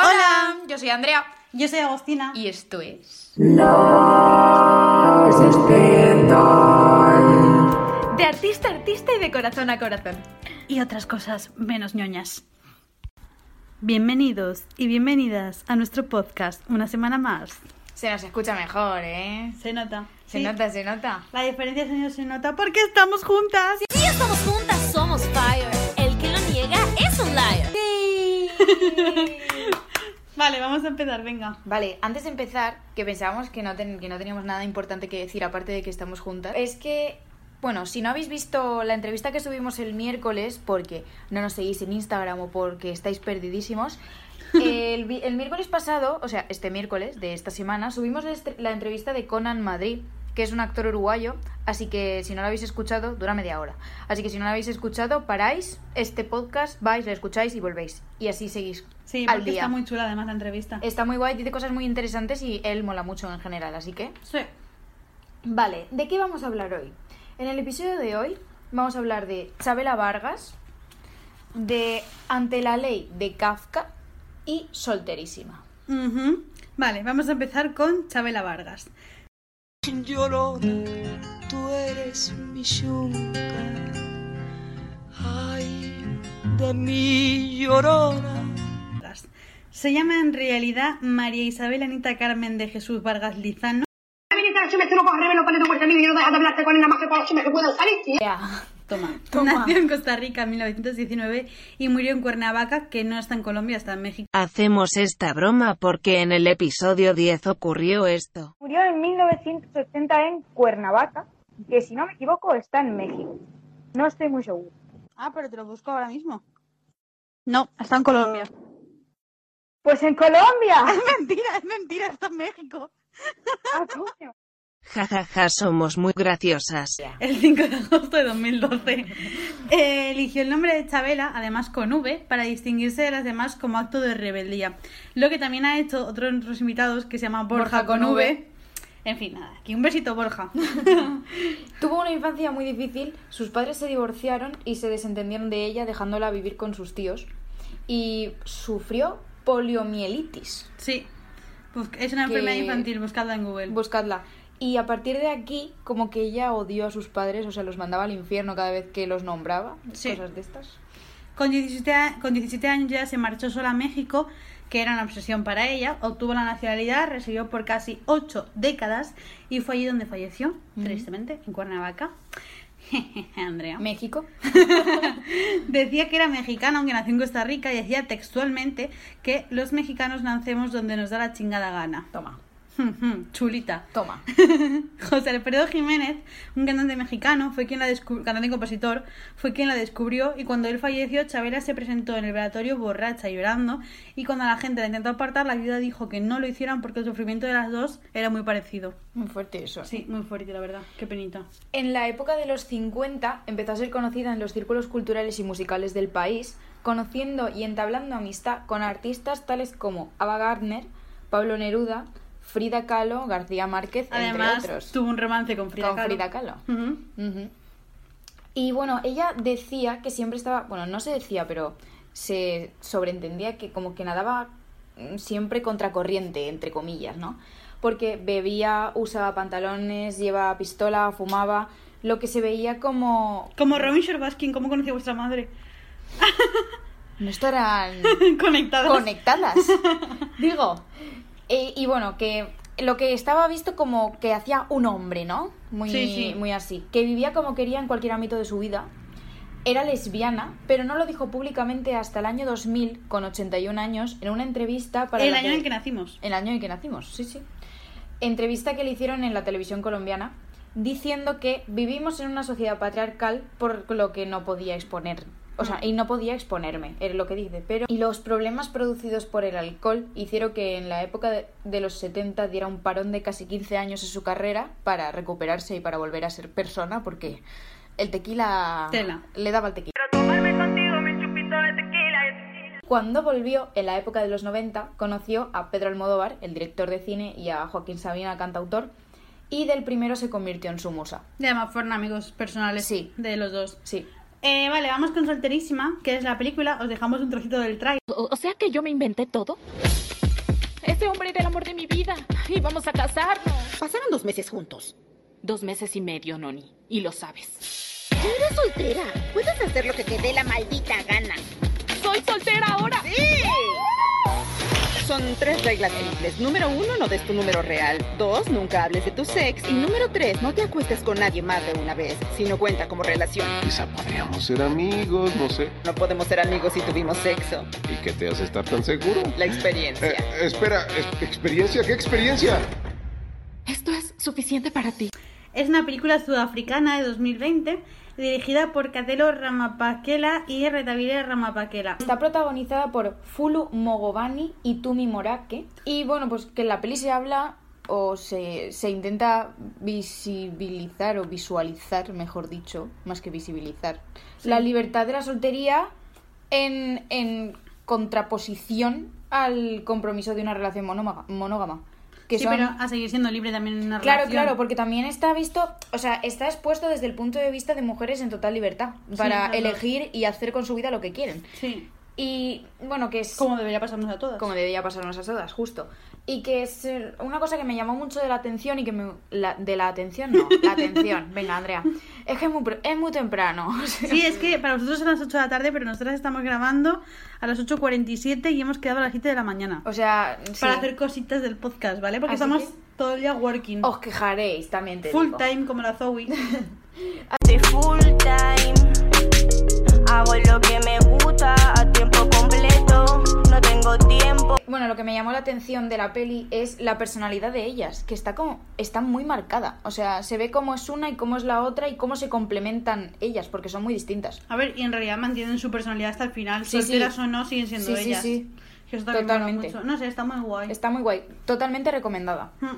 Hola, yo soy Andrea Yo soy Agostina. y esto es de artista a artista y de corazón a corazón. Y otras cosas menos ñoñas. Bienvenidos y bienvenidas a nuestro podcast una semana más. Se nos escucha mejor, ¿eh? Se nota. Se Sí. nota, se nota. La diferencia de sonido se nota porque estamos juntas. Si estamos juntas, somos fire. El que lo niega es un liar. Vale, vamos a empezar, venga. Vale, antes de empezar, que pensábamos que no, ten- que no teníamos nada importante que decir aparte de que estamos juntas, es que, bueno, si no habéis visto la entrevista que subimos el miércoles, porque no nos seguís en Instagram o porque estáis perdidísimos, el, el miércoles pasado, o sea, este miércoles de esta semana, subimos la, la entrevista de Conan Madrid, que es un actor uruguayo, así que si no lo habéis escuchado, dura media hora. Así que si no lo habéis escuchado, paráis este podcast, vais, lo escucháis y volvéis. Y así seguís Sí, al porque día. está muy chula además la entrevista. Está muy guay, dice cosas muy interesantes y él mola mucho en general, así que... Sí. Vale, ¿de qué vamos a hablar hoy? En el episodio de hoy vamos a hablar de Chabela Vargas, de Ante la ley de Kafka y Solterísima. Vale, vamos a empezar con Chabela Vargas. Llorona, tú eres mi yunca. Ay, de mi llorona. Se llama en realidad María Isabel Anita Carmen de Jesús Vargas Lizano. Toma. Toma. Nació en Costa Rica en 1919 y murió en Cuernavaca, que no está en Colombia, está en México. Hacemos esta broma porque en el episodio 10 ocurrió esto. Murió en 1980 en Cuernavaca, que si no me equivoco está en México. No estoy muy seguro. Ah, pero te lo busco ahora mismo. No, está en Colombia. Pues en Colombia. mentira, es mentira, está en México. Ah, coño. Ja ja ja, somos muy graciosas. El 5 de agosto de 2012. Eh, eligió el nombre de Chabela, además con V, para distinguirse de las demás como acto de rebeldía. Lo que también ha hecho otro de nuestros invitados que se llama Borja, Borja con con v. V. En fin, nada, aquí un besito, Borja. Tuvo una infancia muy difícil, sus padres se divorciaron y se desentendieron de ella dejándola vivir con sus tíos. Y sufrió poliomielitis. sí, es una Que- enfermedad infantil, buscadla en Google. Buscadla. Y a partir de aquí, como que ella odió a sus padres, o sea, los mandaba al infierno cada vez que los nombraba, Sí. cosas de estas. Con 17, a- con 17 años ya se marchó sola a México, que era una obsesión para ella. Obtuvo la nacionalidad, residió por casi 8 décadas y fue allí donde falleció, tristemente, en Cuernavaca. Andrea. México. Decía que era mexicano, aunque nació en Costa Rica, y decía textualmente que los mexicanos nacemos donde nos da la chingada gana. Toma, Chulita. toma. José Alfredo Jiménez, un cantante mexicano, fue quien la cantante y compositor, fue quien la descubrió y cuando él falleció, Chabela se presentó en el velatorio borracha y llorando y cuando la gente la intentó apartar, la viuda dijo que no lo hicieran porque el sufrimiento de las dos era muy parecido. Muy fuerte eso. Sí, muy fuerte, la verdad. Qué penita. En la época de los 50 empezó a ser conocida en los círculos culturales y musicales del país, conociendo y entablando amistad con artistas tales como Ava Gardner, Pablo Neruda, Frida Kahlo, García Márquez, Además, entre otros. tuvo un romance con Frida con Kahlo. Frida. Y bueno, ella decía que siempre estaba, bueno, no se decía, pero se sobreentendía que como que nadaba mm, siempre contracorriente, entre comillas, ¿no? Porque bebía, usaba pantalones, llevaba pistola, fumaba, lo que se veía como... Como Robin Sherbatsky, ¿cómo conoció vuestra madre? No estarán Conectadas. conectadas, digo. Eh, y bueno, que lo que estaba visto como que hacía un hombre, ¿no? Muy, Sí, sí. muy así. Que vivía como quería en cualquier ámbito de su vida. Era lesbiana, pero no lo dijo públicamente hasta el año 2000, con 81 años, en una entrevista para... el año que- en que nacimos. El año en que nacimos, sí, sí. Entrevista que le hicieron en la televisión colombiana, diciendo que vivimos en una sociedad patriarcal por lo que no podía exponer. O sea, y no podía exponerme, era lo que dice. Pero. Y los problemas producidos por el alcohol hicieron que en la época de, de los 70 diera un parón de casi 15 años en su carrera para recuperarse y para volver a ser persona, porque el tequila. Tela. Le daba el tequila. Cuando volvió, en la época de los 90, conoció a Pedro Almodóvar, el director de cine, y a Joaquín Sabina, cantautor, y del primero se convirtió en su musa. Y además fueron amigos personales Sí. de los dos. Sí. Eh, vale, vamos con Solterísima, que es la película. Os dejamos un trocito del trailer. O, o sea que yo me inventé todo. Ese hombre era el amor de mi vida. Y vamos a casarnos. Pasaron dos meses juntos. Dos meses y medio, Noni. Y lo sabes. Ya eres soltera. Puedes hacer lo que te dé la maldita gana. ¡Soy soltera ahora! ¡Sí! Son tres reglas simples. Número uno, no des tu número real. Dos, nunca hables de tu sex. Y número tres, no te acuestes con nadie más de una vez, si no cuenta como relación. Quizá podríamos ser amigos, no sé. No podemos ser amigos si tuvimos sexo. ¿Y qué te hace estar tan seguro? La experiencia. Eh, espera, es- ¿experiencia? ¿Qué experiencia? Esto es suficiente para ti. Es una película sudafricana de 2020, dirigida por Katelo Ramapakela y Retavire Ramapakela. Está protagonizada por Fulu Mogobani y Tumi Morake. Y bueno, pues que en la peli se habla o se, se intenta visibilizar o visualizar, mejor dicho, más que visibilizar, la libertad de la soltería en, en contraposición al compromiso de una relación monógama. Que sí, son- pero a seguir siendo libre también en una Claro, relación. claro, porque también está visto, o sea, está expuesto desde el punto de vista de mujeres en total libertad para claro. elegir y hacer con su vida lo que quieren. Sí, Y bueno, que es como debería pasarnos a todas. como debería pasarnos a todas, justo. Y que es una cosa que me llamó mucho de la atención y que me... la- de la atención, no, la atención. Venga, Andrea. Es que es muy, es muy temprano. o sea, Sí, es que para nosotros son las 8 de la tarde, pero nosotras estamos grabando a las 8.47 y hemos quedado a las 7 de la mañana. O sea, sí. Para hacer cositas del podcast, ¿vale? Porque Así estamos que- todo el día working. Os quejaréis, también te Full digo. time como la Zoe. Estoy full time. Hago lo que me gusta. No tengo tiempo. Bueno, lo que me llamó la atención de la peli es la personalidad de ellas, que está como está muy marcada. O sea, se ve cómo es una y cómo es la otra y cómo se complementan ellas, porque son muy distintas. A ver, y en realidad mantienen su personalidad hasta el final. Sí, Solteras sí. o no, siguen siendo Sí, sí, ellas. sí. Que eso Totalmente. mucho. No sé, está muy guay. Está muy guay, totalmente recomendada. Hmm.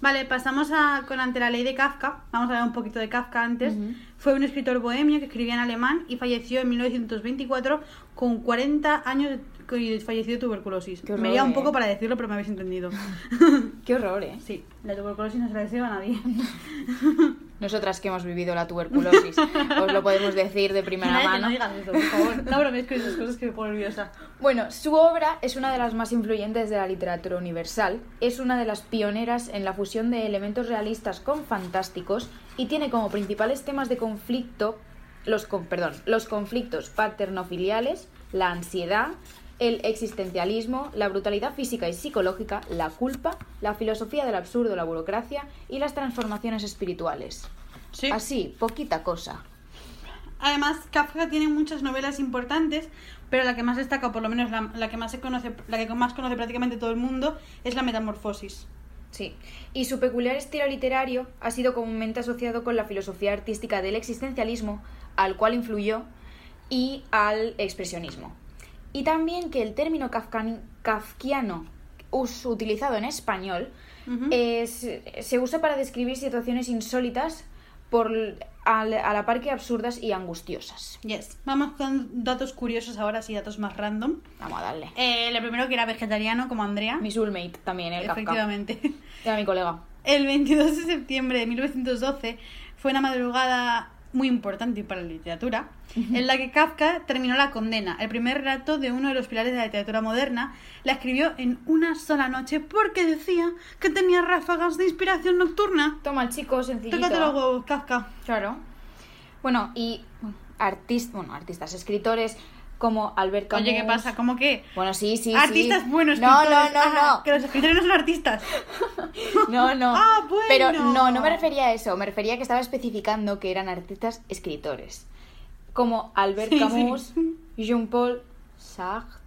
Vale, pasamos a, con Ante la ley de Kafka. Vamos a hablar un poquito de Kafka antes. Fue un escritor bohemio que escribía en alemán y falleció en 1924 con 40 años de- y falleció de tuberculosis. Horror, me iba un eh. poco para decirlo, pero me habéis entendido. Qué horror, ¿eh? sí, la tuberculosis no se la deseo a nadie. Nosotras que hemos vivido la tuberculosis, os lo podemos decir de primera Nadie, mano. No digas eso, por favor. No bromees con esas cosas que me pongo nerviosa. Bueno, su obra es una de las más influyentes de la literatura universal, es una de las pioneras en la fusión de elementos realistas con fantásticos y tiene como principales temas de conflicto los, con- perdón, los conflictos paternofiliales, la ansiedad, el existencialismo, la brutalidad física y psicológica, la culpa, la filosofía del absurdo, la burocracia y las transformaciones espirituales. Sí. Así, poquita cosa. Además, Kafka tiene muchas novelas importantes, pero la que más destaca, o por lo menos la, la que más se conoce, la que más conoce prácticamente todo el mundo, es la Metamorfosis. Sí, y su peculiar estilo literario ha sido comúnmente asociado con la filosofía artística del existencialismo, al cual influyó, y al expresionismo. Y también que el término kafkiano us- utilizado en español es- se usa para describir situaciones insólitas por, a la par que absurdas y angustiosas. Yes. Vamos con datos curiosos ahora, sí, datos más random. Vamos a darle. Eh, lo primero que era vegetariano, como Andrea. Mi soulmate también, el Kafka. Efectivamente. Era mi colega. El 22 de septiembre de 1912 fue una madrugada muy importante para la literatura, en la que Kafka terminó la condena. El primer relato de uno de los pilares de la literatura moderna la escribió en una sola noche porque decía que tenía ráfagas de inspiración nocturna. Toma el chico, sencillito. Tócate los huevos, Kafka. Claro. Bueno, y artistas, bueno, artistas, escritores como Albert Camus. Oye, ¿qué pasa? ¿Cómo que? Bueno, sí, sí, artistas sí. buenos. No, no, no, Ah, no. Que los escritores no son artistas. No, no. Ah, bueno. Pero no, no me refería a eso. Me refería a que estaba especificando que eran artistas escritores. Como Albert Sí, sí. Camus, Jean-Paul Sartre,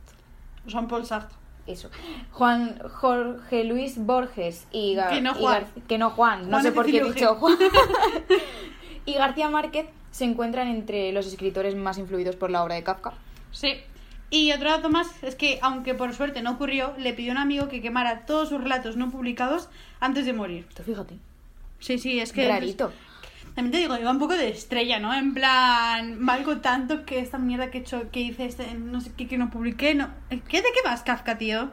Jean-Paul Sartre. eso. Juan Jorge Luis Borges y, Gar- Que no Juan. Gar- que no Juan, no sé por qué he dicho. Juan. y García Márquez se encuentran entre los escritores más influidos por la obra de Kafka. Sí. Y otro dato más es que, aunque por suerte no ocurrió, le pidió a un amigo que quemara todos sus relatos no publicados antes de morir. Tú fíjate. Sí, sí, es que... Rarito. También te digo, iba un poco de estrella, ¿no? En plan, valgo tanto que esta mierda que he hecho, que hice, este, no sé qué, que no publiqué, no. ¿Qué de qué vas, Kafka, tío?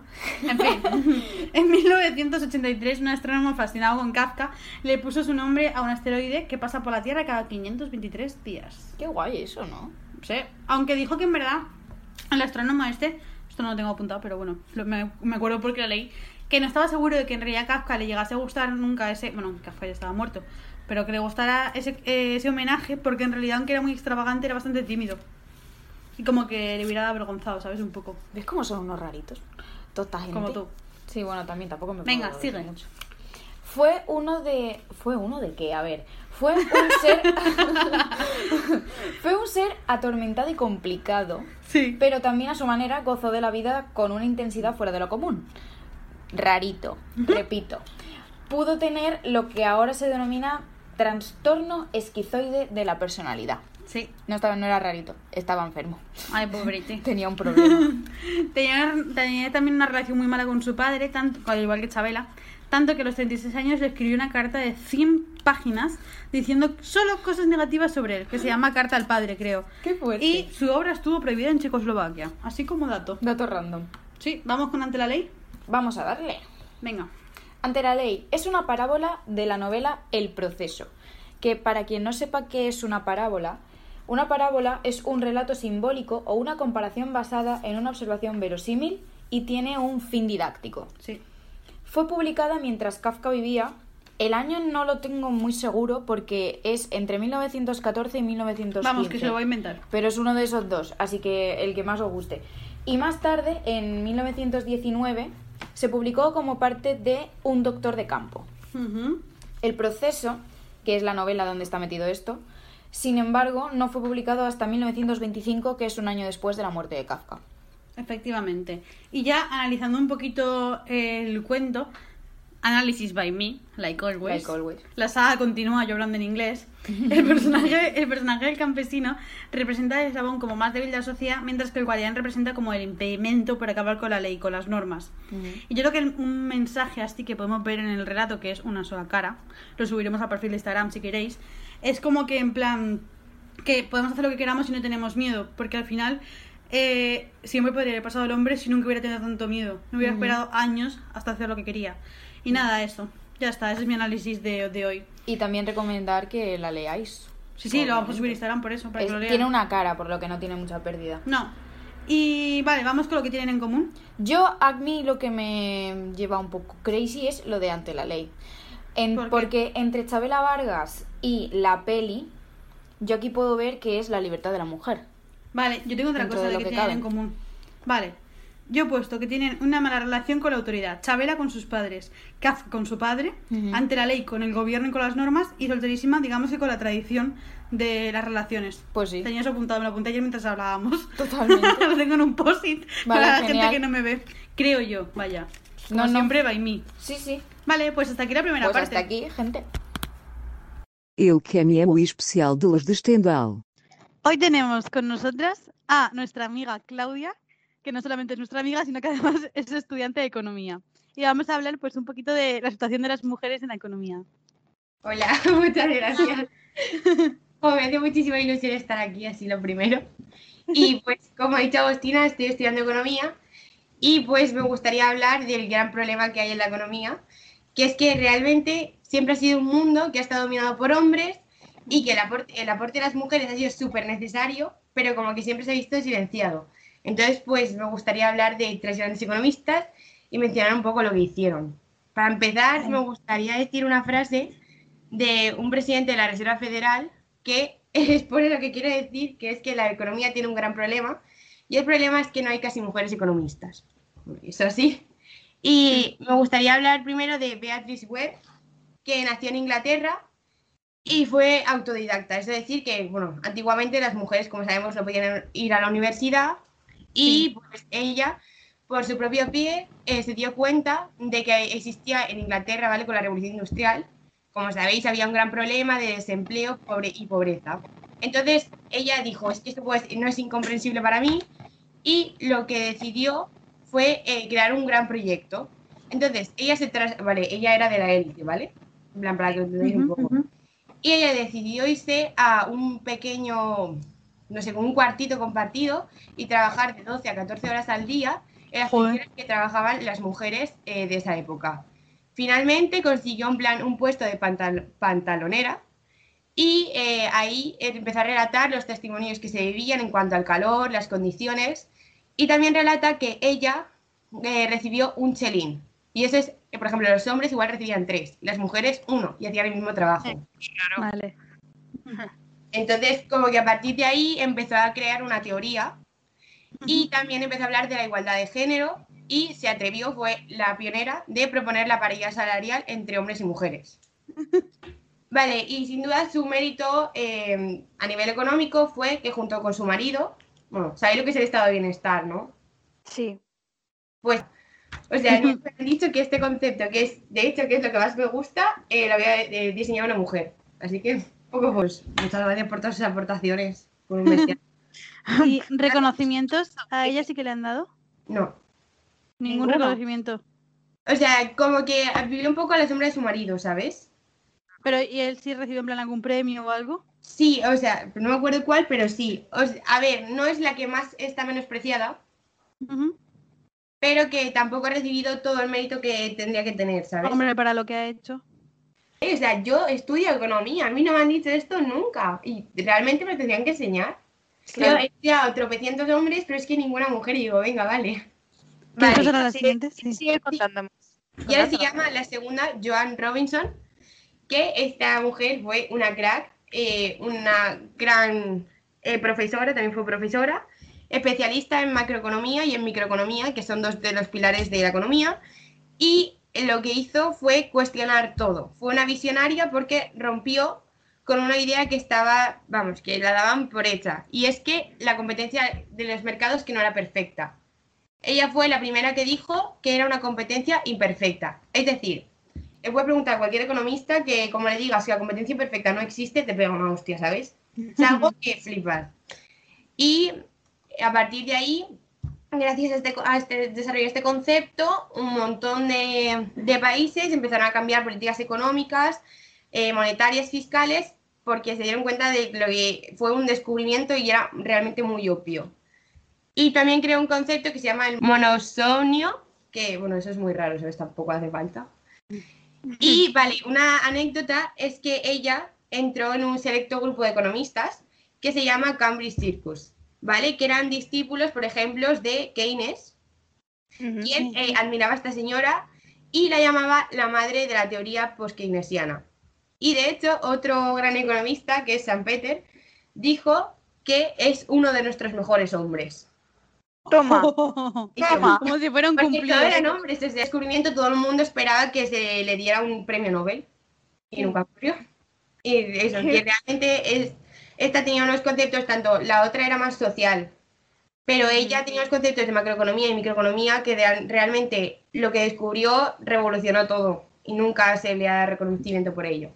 En fin, en 1983, un astrónomo fascinado con Kafka le puso su nombre a un asteroide que pasa por la Tierra cada 523 días. Qué guay eso, ¿no? Sí, aunque dijo que en verdad el astrónomo este, esto no lo tengo apuntado, pero bueno, me, me acuerdo porque lo leí, que no estaba seguro de que en realidad Kafka le llegase a gustar nunca ese, bueno, Kafka ya estaba muerto, pero que le gustara ese, eh, ese homenaje porque en realidad aunque era muy extravagante era bastante tímido. Y como que le hubiera avergonzado, ¿sabes? Un poco. ¿Ves cómo son unos raritos? Toda esta gente. Como tú. Sí, bueno, también tampoco me Venga, sigue. mucho. Fue uno de. ¿Fue uno de qué? A ver. Fue un ser. fue un ser atormentado y complicado. Sí. Pero también a su manera gozó de la vida con una intensidad fuera de lo común. Rarito, repito. Pudo tener lo que ahora se denomina trastorno esquizoide de la personalidad. Sí. No, estaba, no era rarito, estaba enfermo. Ay, pobrete. Tenía un problema. Tenía, tenía también una relación muy mala con su padre, tanto, al igual que Chabela, tanto que a los 36 años le escribió una carta de 100 páginas diciendo solo cosas negativas sobre él, que se llama Carta al Padre, creo. Qué fuerte. Y su obra estuvo prohibida en Checoslovaquia, así como dato. Dato random. Sí, vamos con Ante la Ley. Vamos a darle. Venga. Ante la ley es una parábola de la novela El proceso, que para quien no sepa qué es una parábola, una parábola es un relato simbólico o una comparación basada en una observación verosímil y tiene un fin didáctico. Sí. Fue publicada mientras Kafka vivía. El año no lo tengo muy seguro porque es entre 1914 y 1915. Vamos, que se lo voy a inventar. Pero es uno de esos dos, así que el que más os guste. Y más tarde, en 1919, se publicó como parte de Un doctor de campo. El proceso, que es la novela donde está metido esto, sin embargo, no fue publicado hasta 1925, que es un año después de la muerte de Kafka. Efectivamente. Y ya analizando un poquito el cuento, Analysis by me, like always. Like always. La saga continúa, yo hablando en inglés. El personaje, el personaje del campesino representa el eslabón como más débil de la sociedad, mientras que el guardián representa como el impedimento para acabar con la ley, con las normas. Y yo creo que un mensaje así que podemos ver en el relato, que es una sola cara, lo subiremos al perfil de Instagram si queréis, es como que en plan que podemos hacer lo que queramos y no tenemos miedo, porque al final eh, siempre podría haber pasado el hombre si nunca hubiera tenido tanto miedo, no hubiera esperado años hasta hacer lo que quería. Y nada, eso, ya está, ese es mi análisis de, de hoy. Y también recomendar que la leáis. Sí, sí, lo vamos a subir a. Instagram por eso, para Es- que lo lean. tiene una cara, por lo que no tiene mucha pérdida. No. Y vale, vamos con lo que tienen en común. Yo, a mí lo que me lleva un poco crazy es lo de ante la ley. En- ¿Por qué? porque entre Chabela Vargas y la peli, yo aquí puedo ver que es la libertad de la mujer. Vale, yo tengo otra cosa de que, que tienen en común. Vale. Yo he puesto que tienen una mala relación con la autoridad. Chabela con sus padres, Kafka con su padre, Ujú. ante la ley con el gobierno y con las normas, y solterísima, digamos que con la tradición de las relaciones. Pues sí. Tenía eso apuntado, me lo apunté ayer mientras hablábamos. Totalmente. lo tengo en un post-it Vale, para la genial. gente que no me ve. Creo yo, vaya. Como No, no. siempre, by me. Sí, sí. Vale, pues hasta aquí la primera Pues parte. hasta aquí, gente. Eu que é o especial de las de Stendhal. Hoy tenemos con nosotras a nuestra amiga Claudia, que no solamente es nuestra amiga, sino que además es estudiante de economía. Y vamos a hablar pues un poquito de la situación de las mujeres en la economía. Hola, muchas gracias. Como me hace muchísima ilusión estar aquí, así lo primero. Y pues, como ha dicho Agostina, estoy estudiando economía y pues me gustaría hablar del gran problema que hay en la economía, que es que realmente siempre ha sido un mundo que ha estado dominado por hombres y que el aporte, el aporte de las mujeres ha sido súper necesario, pero como que siempre se ha visto silenciado. Entonces, pues me gustaría hablar de tres grandes economistas y mencionar un poco lo que hicieron. Para empezar, me gustaría decir una frase de un presidente de la Reserva Federal que expone lo que quiero decir, que es que la economía tiene un gran problema y el problema es que no hay casi mujeres economistas. Eso sí. Y me gustaría hablar primero de Beatrice Webb, que nació en Inglaterra y fue autodidacta. Es decir, que, bueno, antiguamente las mujeres, como sabemos, no podían ir a la universidad y pues ella, por su propio pie, eh, se dio cuenta de que existía en Inglaterra, ¿vale? Con la revolución industrial, como sabéis, había un gran problema de desempleo pobre y pobreza. Entonces ella dijo, es que esto pues, no es incomprensible para mí y lo que decidió fue eh, crear un gran proyecto. Entonces ella se tras vale, ella era de la élite, ¿vale? En plan, para que lo entendáis un poco. Y ella decidió irse a un pequeño, no sé, como un cuartito compartido y trabajar de 12 a 14 horas al día en las Joder. funciones que trabajaban las mujeres eh, de esa época. Finalmente consiguió un, plan, un puesto de pantal- pantalonera y eh, ahí empezó a relatar los testimonios que se vivían en cuanto al calor, las condiciones y también relata que ella eh, recibió un chelín. Y eso es, por ejemplo, los hombres igual recibían tres, las mujeres uno y hacían el mismo trabajo. Vale. Entonces, como que a partir de ahí empezó a crear una teoría y también empezó a hablar de la igualdad de género y se atrevió, fue la pionera de proponer la paridad salarial entre hombres y mujeres. Vale, y sin duda su mérito eh, a nivel económico fue que junto con su marido, bueno, sabéis lo que es el estado de bienestar, ¿no? Sí. Pues, o sea, me han dicho que este concepto, que es, de hecho, que es lo que más me gusta, eh, lo había eh, diseñado una mujer. Así que, poco pues, muchas gracias por todas sus aportaciones. Por un bestial. ¿Y reconocimientos a ella sí que le han dado? No. Ningún Ninguno. reconocimiento. O sea, como que vivió un poco a la sombra de su marido, ¿sabes? Pero, ¿y él sí recibió en plan algún premio o algo? Sí, o sea, no me acuerdo cuál, pero sí. O sea, a ver, no es la que más está menospreciada, pero que tampoco ha recibido todo el mérito que tendría que tener, ¿sabes? Hombre, para lo que ha hecho. O sea, yo estudio economía, a mí no me han dicho esto nunca y realmente me tendrían que enseñar. Claro. Yo he estudiado tropecientos hombres, pero es que ninguna mujer y digo, venga, vale. ¿Qué Vale, será la siguiente? Sí. Sigue contándome. Y ahora se llama la segunda Joan Robinson, que esta mujer fue una crack, eh, una gran eh, profesora, también fue profesora, especialista en macroeconomía y en microeconomía, que son dos de los pilares de la economía, y lo que hizo fue cuestionar todo. Fue una visionaria porque rompió con una idea que estaba, vamos, que la daban por hecha, y es que la competencia de los mercados que no era perfecta. Ella fue la primera que dijo que era una competencia imperfecta. Es decir, le puede preguntar a cualquier economista que, como le digas, si la competencia imperfecta no existe, te pega una hostia, ¿sabes? Es algo que flipas. Y a partir de ahí, gracias a este, a este este concepto, un montón de, países empezaron a cambiar políticas económicas, eh, monetarias, fiscales, porque se dieron cuenta de lo que fue un descubrimiento y era realmente muy obvio. Y también creó un concepto que se llama el monosomnio, que bueno, eso es muy raro, ¿sabes? Tampoco hace falta. Y vale, una anécdota es que ella entró en un selecto grupo de economistas que se llama Cambridge Circus, ¿vale? Que eran discípulos, por ejemplo, de Keynes, quien eh, admiraba a esta señora y la llamaba la madre de la teoría post-keynesiana. Y de hecho, otro gran economista, que es San Peter, dijo que es uno de nuestros mejores hombres. Toma. Toma. Como si fuera un Porque cumplido. todo eran hombres, desde el descubrimiento todo el mundo esperaba que se le diera un premio Nobel y nunca ocurrió. Y eso, que realmente es, esta tenía unos conceptos, tanto la otra era más social, pero ella tenía unos conceptos de macroeconomía y microeconomía que de- realmente lo que descubrió revolucionó todo y nunca se le da reconocimiento por ello.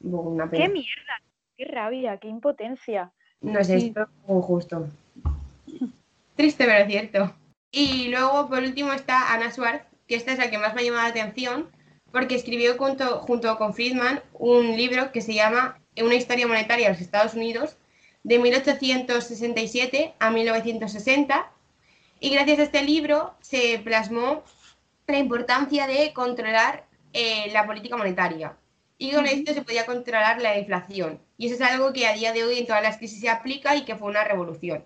Una pena. ¡Qué mierda! ¡Qué rabia! ¡Qué impotencia! No sé, esto es un justo. Triste, pero cierto. Y luego, por último, está Anna Schwartz, que esta es la que más me ha llamado la atención, porque escribió junto, junto con Friedman un libro que se llama Una historia monetaria de los Estados Unidos, de 1867 a 1960. Y gracias a este libro se plasmó la importancia de controlar eh, la política monetaria. Y con esto se podía controlar la inflación. Y eso es algo que a día de hoy en todas las crisis se aplica y que fue una revolución.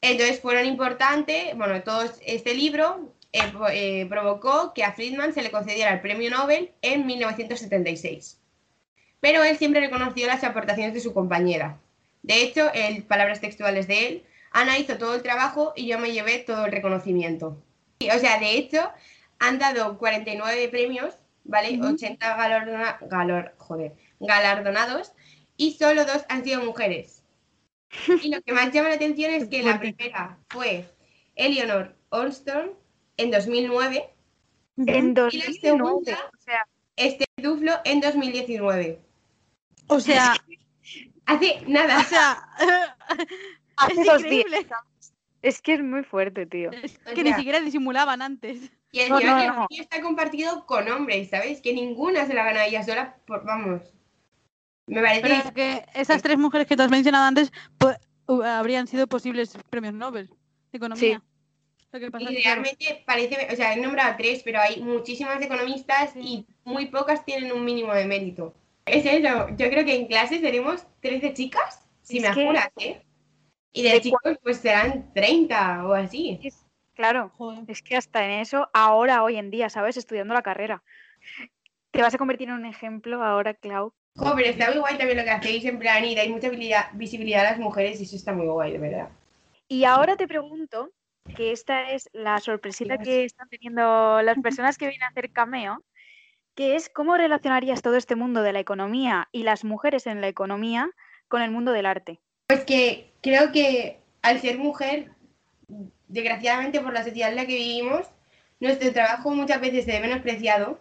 Entonces fueron importantes, bueno, todo este libro eh, eh, provocó que a Friedman se le concediera el premio Nobel en 1976. Pero él siempre reconoció las aportaciones de su compañera. De hecho, en palabras textuales de él, Ana hizo todo el trabajo y yo me llevé todo el reconocimiento. Y, O sea, de hecho, han dado 49 premios, ¿vale? 80 galardona- galor- joder, galardonados y solo dos han sido mujeres. Y lo que más llama la atención es que la primera fue Eleanor Olston en 2009 En y la segunda, este Duflo en 2019. O sea, Hace nada. o sea, Hace es dos increíble. días. Es que es muy fuerte, tío. que ni siquiera disimulaban antes. Y el No, que no, el no. está compartido con hombres, ¿sabes? Que ninguna se la gana ella sola, por, vamos. Me parece Pero es que esas tres mujeres que te has mencionado antes pues, hu- habrían sido posibles premios Nobel de economía. Lo que pasa Y es que, claro, realmente parece, o sea, he nombrado tres, pero hay muchísimas economistas y muy pocas tienen un mínimo de mérito. Es eso, yo creo que en clase seremos 13 chicas, si Es me que- apuras, ¿eh? Y de chicos pues serán 30 o así. Claro, es que hasta en eso, ahora, hoy en día, ¿sabes? Estudiando la carrera. Te vas a convertir en un ejemplo ahora, Clau. Jo, pero está muy guay también lo que hacéis, en plan, y dais mucha visibilidad a las mujeres y eso está muy guay, de verdad. Y ahora te pregunto, que esta es la sorpresita que están teniendo las personas que vienen a hacer cameo, que es cómo relacionarías todo este mundo de la economía y las mujeres en la economía con el mundo del arte. Pues que creo que al ser mujer, desgraciadamente por la sociedad en la que vivimos, nuestro trabajo muchas veces se ve menospreciado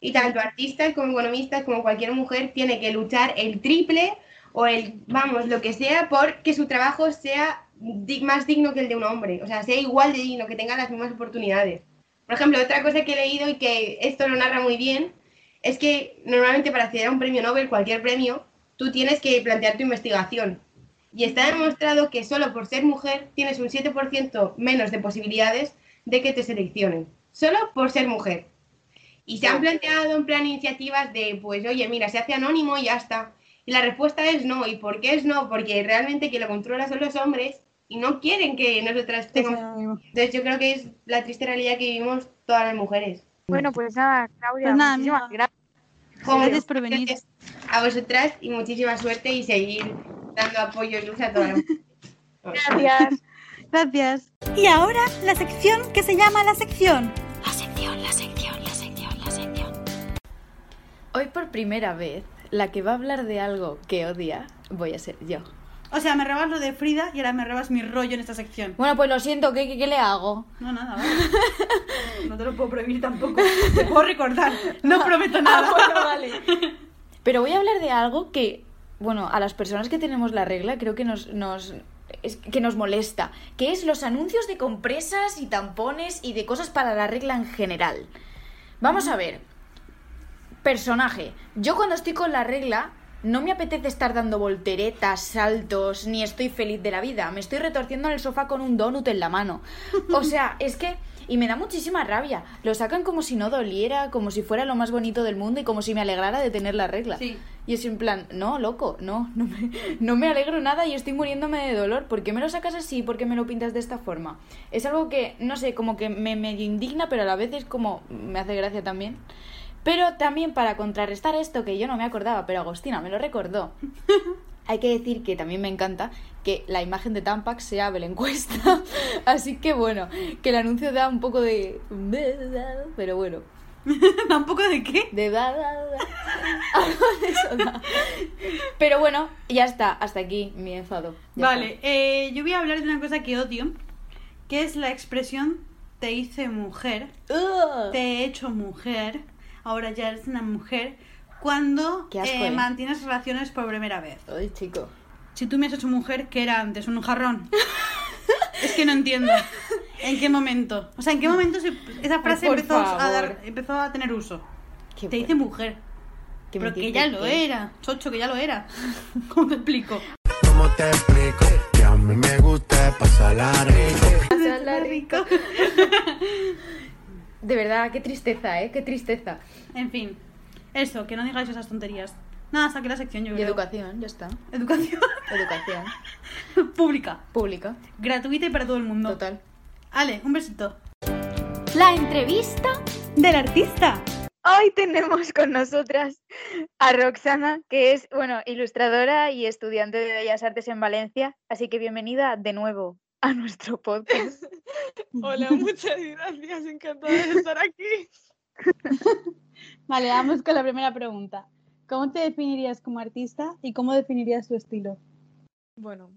y tanto artistas como economistas como cualquier mujer tiene que luchar el triple o el, vamos, lo que sea, por que su trabajo sea más digno que el de un hombre, o sea, sea igual de digno, que tenga las mismas oportunidades. Por ejemplo, otra cosa que he leído y que esto lo narra muy bien es que normalmente para acceder a un premio Nobel, cualquier premio, tú tienes que plantear tu investigación. Y está demostrado que solo por ser mujer tienes un 7% menos de posibilidades de que te seleccionen. Solo por ser mujer. Y se han planteado en plan iniciativas de, pues, oye, mira, se hace anónimo y ya está. Y la respuesta es no. ¿Y por qué es no? Porque realmente quien lo controla son los hombres y no quieren que nosotras tengamos... Entonces yo creo que es la triste realidad que vivimos todas las mujeres. Bueno, pues nada, Claudia, Pues nada, muchísimas gracias. Gracias por venir. gracias a vosotras y muchísima suerte y seguir dando apoyo y luz a todas las mujeres. Gracias. Gracias. Y ahora la sección que se llama la sección. La sección, la sección, la sección, la sección. Hoy por primera vez, la que va a hablar de algo que odia, voy a ser yo. O sea, me robas lo de Frida y ahora me robas mi rollo en esta sección. Bueno, pues lo siento, ¿qué, qué, qué le hago? No, nada, vale. No te lo puedo prohibir tampoco. Te puedo recordar. No prometo nada. Ah, bueno, vale. Pero voy a hablar de algo que, bueno, a las personas que tenemos la regla creo que nos, nos, es, que nos molesta, que es los anuncios de compresas y tampones y de cosas para la regla en general. Vamos a ver. Personaje. Yo cuando estoy con la regla no me apetece estar dando volteretas, saltos, ni estoy feliz de la vida. Me estoy retorciendo en el sofá con un donut en la mano. O sea, es que... Y me da muchísima rabia. Lo sacan como si no doliera, como si fuera lo más bonito del mundo y como si me alegrara de tener la regla. Sí. Y es en plan, no, loco, no, no me, no me alegro nada y estoy muriéndome de dolor. ¿Por qué me lo sacas así? ¿Por qué me lo pintas de esta forma? Es algo que, no sé, como que me medio indigna, pero a la vez es como, me hace gracia también. Pero también para contrarrestar esto, que yo no me acordaba, pero Agostina me lo recordó, hay que decir que también me encanta que la imagen de Tampax sea Belén Cuesta. Así que bueno, que el anuncio da un poco de... Pero bueno. ¿Da un poco de qué? De. Algo de eso da. Pero bueno, ya está, hasta aquí mi enfado. Ya Vale, eh, yo voy a hablar de una cosa que odio, que es la expresión te hice mujer, te he hecho mujer, ahora ya eres una mujer, cuando asco, eh, eh. mantienes relaciones por primera vez. Ay, chico. Si tú me has hecho mujer, ¿qué era antes? ¿Un jarrón? es que no entiendo. ¿En qué momento? O sea, ¿en qué momento se- esa frase por empezó a, dar, empezó a tener uso? Qué te bueno. hice mujer. Que Pero que dice ya lo era. Chocho, que ya lo era. ¿Cómo te explico? ¿Cómo te explico? Que a mí me gusta pasarla rico. Pasarla rico. De verdad, qué tristeza, ¿eh? Qué tristeza. En fin, eso, que no digáis esas tonterías. Nada, saqué la sección, yo Y creo. educación, ya está. Educación Educación. pública, Pública. gratuita y para todo el mundo. Total. Ale, un besito. La entrevista Del artista. Hoy tenemos con nosotras a Roxana, que es, bueno, ilustradora y estudiante de Bellas Artes en Valencia. Así que bienvenida de nuevo a nuestro podcast. Hola, muchas gracias, encantada de estar aquí. Vale, vamos con la primera pregunta. ¿Cómo te definirías como artista y cómo definirías tu estilo? Bueno,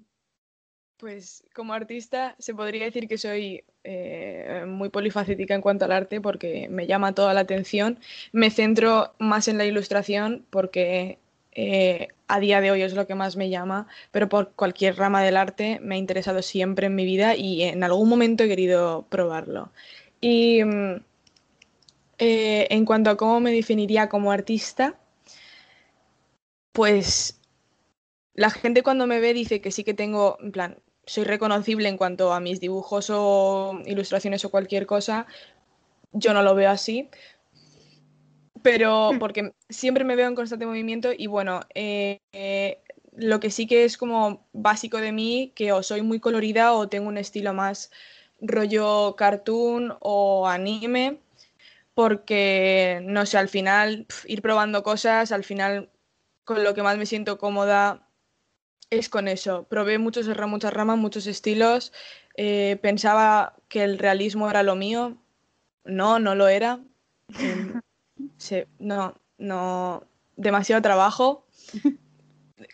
pues como artista se podría decir que soy eh, muy polifacética en cuanto al arte porque me llama toda la atención. Me centro más en la ilustración porque eh, a día de hoy es lo que más me llama, pero por cualquier rama del arte me ha interesado siempre en mi vida y en algún momento he querido probarlo. Y mm, eh, en cuanto a cómo me definiría como artista, pues la gente cuando me ve dice que sí que tengo, en plan, soy reconocible en cuanto a mis dibujos o ilustraciones o cualquier cosa. Yo no lo veo así, pero porque siempre me veo en constante movimiento y bueno, eh, eh, lo que sí que es como básico de mí, que o soy muy colorida o tengo un estilo más rollo cartoon o anime, porque no sé, al final ir probando cosas, al final con lo que más me siento cómoda es con eso. Probé muchos, muchas ramas, muchos estilos, eh, pensaba que el realismo era lo mío, no, no lo era. Se- no, no, demasiado trabajo.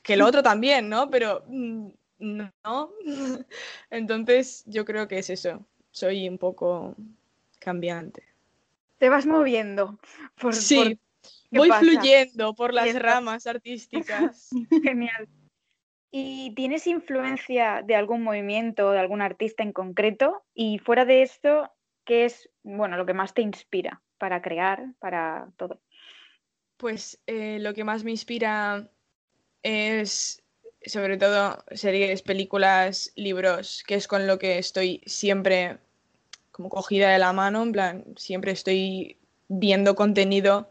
Que el otro también, ¿no? Pero mm, no. Entonces yo creo que es eso. Soy un poco cambiante. Te vas moviendo. Por, Sí, por- ¿qué voy pasa? fluyendo por las ramas artísticas. Genial. ¿Y tienes influencia de algún movimiento, de algún artista en concreto? Y fuera de esto, ¿qué es, bueno, lo que más te inspira para crear, para todo? Pues eh, lo que más me inspira es sobre todo series, películas, libros, que es con lo que estoy siempre como cogida de la mano, en plan, siempre estoy viendo contenido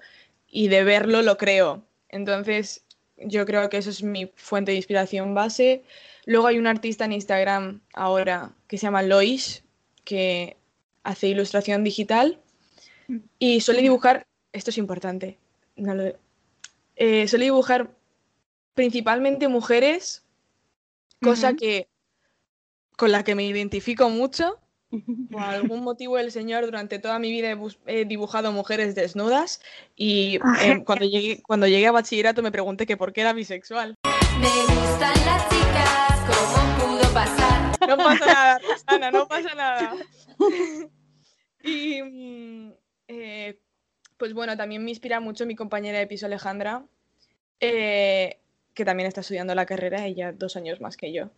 y de verlo lo creo. Entonces, yo creo que eso es mi fuente de inspiración base. Luego hay un artista en Instagram ahora que se llama Lois, que hace ilustración digital y suele dibujar, esto es importante, no lo- eh, suele dibujar principalmente mujeres, cosa que con la que me identifico mucho. Por algún motivo el señor durante toda mi vida he, dibujado mujeres desnudas y eh, cuando, llegué, cuando llegué a bachillerato me pregunté que por qué era bisexual. Me gustan las chicas, ¿cómo pudo pasar? No pasa nada, Rosana, no pasa nada. Y mm, eh, pues bueno, también me inspira mucho mi compañera de piso Alejandra, eh, que también está estudiando la carrera, ella dos años más que yo.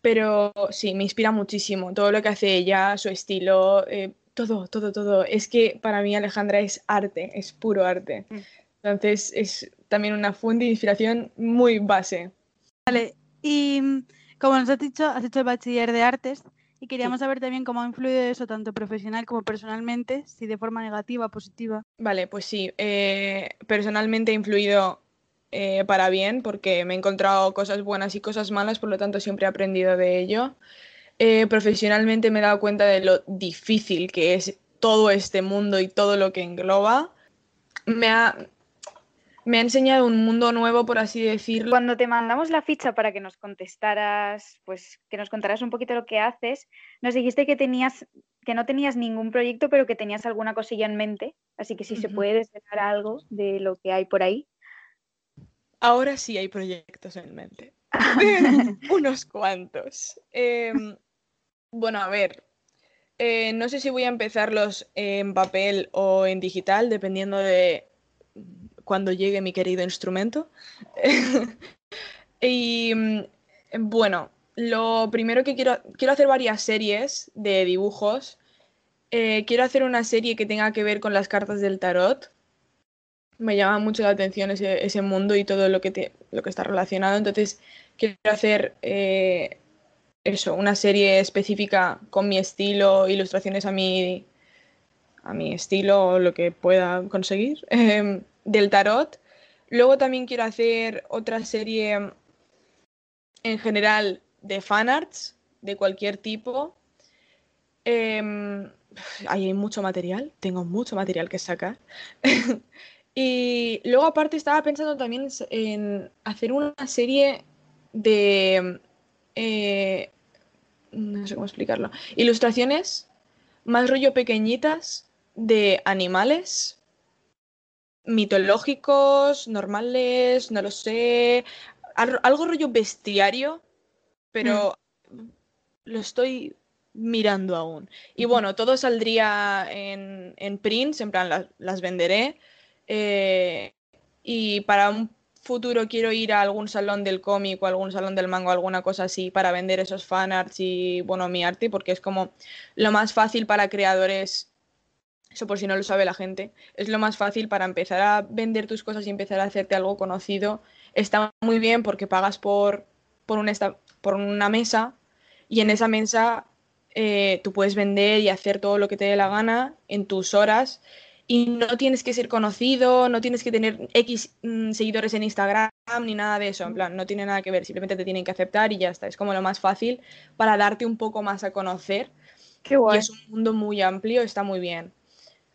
Pero sí, me inspira muchísimo todo lo que hace ella, su estilo, eh, todo, todo, todo. Es que para mí Alejandra es arte, es puro arte. Entonces es también una fuente de inspiración muy base. Vale, y mm, como nos has dicho, has hecho el bachiller de artes y queríamos saber también cómo ha influido eso tanto profesional como personalmente, si de forma negativa o positiva. Vale, pues sí. eh, personalmente ha influido eh, para bien porque me he encontrado cosas buenas y cosas malas, por lo tanto siempre he aprendido de ello. Eh, profesionalmente me he dado cuenta de lo difícil que es todo este mundo y todo lo que engloba. Me ha, me ha enseñado un mundo nuevo, por así decirlo. Cuando te mandamos la ficha para que nos contestaras, pues que nos contaras un poquito lo que haces, nos dijiste que tenías, que no tenías ningún proyecto, pero que tenías alguna cosilla en mente. Así que si se puede desvelar algo de lo que hay por ahí. Ahora sí hay proyectos en mente. Unos cuantos. Em, bueno, a ver. eh, no sé si voy a empezarlos en papel o en digital, dependiendo de cuando llegue mi querido instrumento. y mm, bueno, lo primero que quiero, quiero hacer varias series de dibujos. Eh, quiero hacer una serie que tenga que ver con las cartas del tarot me llama mucho la atención ese, ese mundo y todo lo que, lo que está relacionado. Entonces, quiero hacer eh, eso, una serie específica con mi estilo, ilustraciones a mi, a mi estilo lo que pueda conseguir em, del tarot. Luego también quiero hacer otra serie en general de fanarts de cualquier tipo. Em, hay mucho material, tengo mucho material que sacar. Y luego aparte estaba pensando también en hacer una serie de... eh, no sé cómo explicarlo. Ilustraciones más rollo pequeñitas de animales mitológicos, normales, no lo sé. al- Algo rollo bestiario, pero lo estoy mirando aún. Y bueno, todo saldría en, en prints, en plan, las, las venderé. eh, y para un futuro quiero ir a algún salón del cómic o algún salón del manga o alguna cosa así para vender esos fanarts y, bueno, mi arte, porque es como lo más fácil para creadores. Eso por si no lo sabe la gente, es lo más fácil para empezar a vender tus cosas y empezar a hacerte algo conocido, está muy bien porque pagas por, por, una, esta- por una mesa y en esa mesa eh, tú puedes vender y hacer todo lo que te dé la gana en tus horas y no tienes que ser conocido, no tienes que tener X mm, seguidores en Instagram ni nada de eso, en plan, no tiene nada que ver, simplemente te tienen que aceptar y ya está, es como lo más fácil para darte un poco más a conocer. Qué guay. Y es un mundo muy amplio, está muy bien.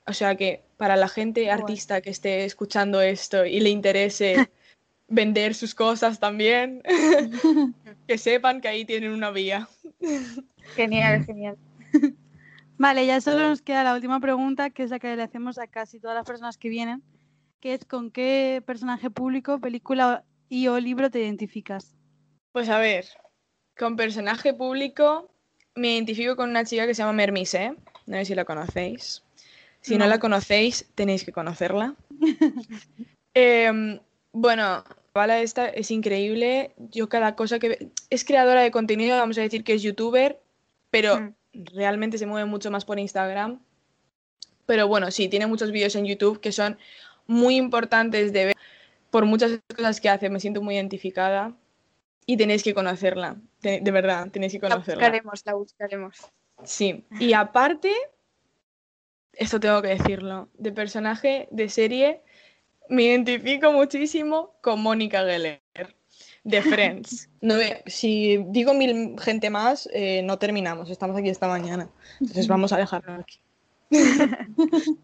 O sea que para la gente artista que esté escuchando esto y le interese vender sus cosas también, que sepan que ahí tienen una vía. Genial, genial. Vale, ya solo nos queda la última pregunta, que es la que le hacemos a casi todas las personas que vienen, que es ¿con qué personaje público, película y o libro te identificas? Pues a ver, con personaje público me identifico con una chica que se llama Mermise, no sé si la conocéis. Si no, No. la conocéis, tenéis que conocerla. Em, bueno, Bala esta es increíble. Yo cada cosa que... Es creadora de contenido, vamos a decir que es youtuber, pero realmente se mueve mucho más por Instagram. Pero bueno, sí, tiene muchos vídeos en YouTube que son muy importantes de ver por muchas cosas que hace. Me siento muy identificada y tenéis que conocerla. De, de verdad, tenéis que La conocerla. buscaremos, la buscaremos. Sí, y aparte, esto tengo que decirlo, de personaje de serie, me identifico muchísimo con Mónica Geller, de Friends. No, si digo mil gente más, eh, no terminamos, estamos aquí esta mañana. Entonces vamos a dejarlo aquí.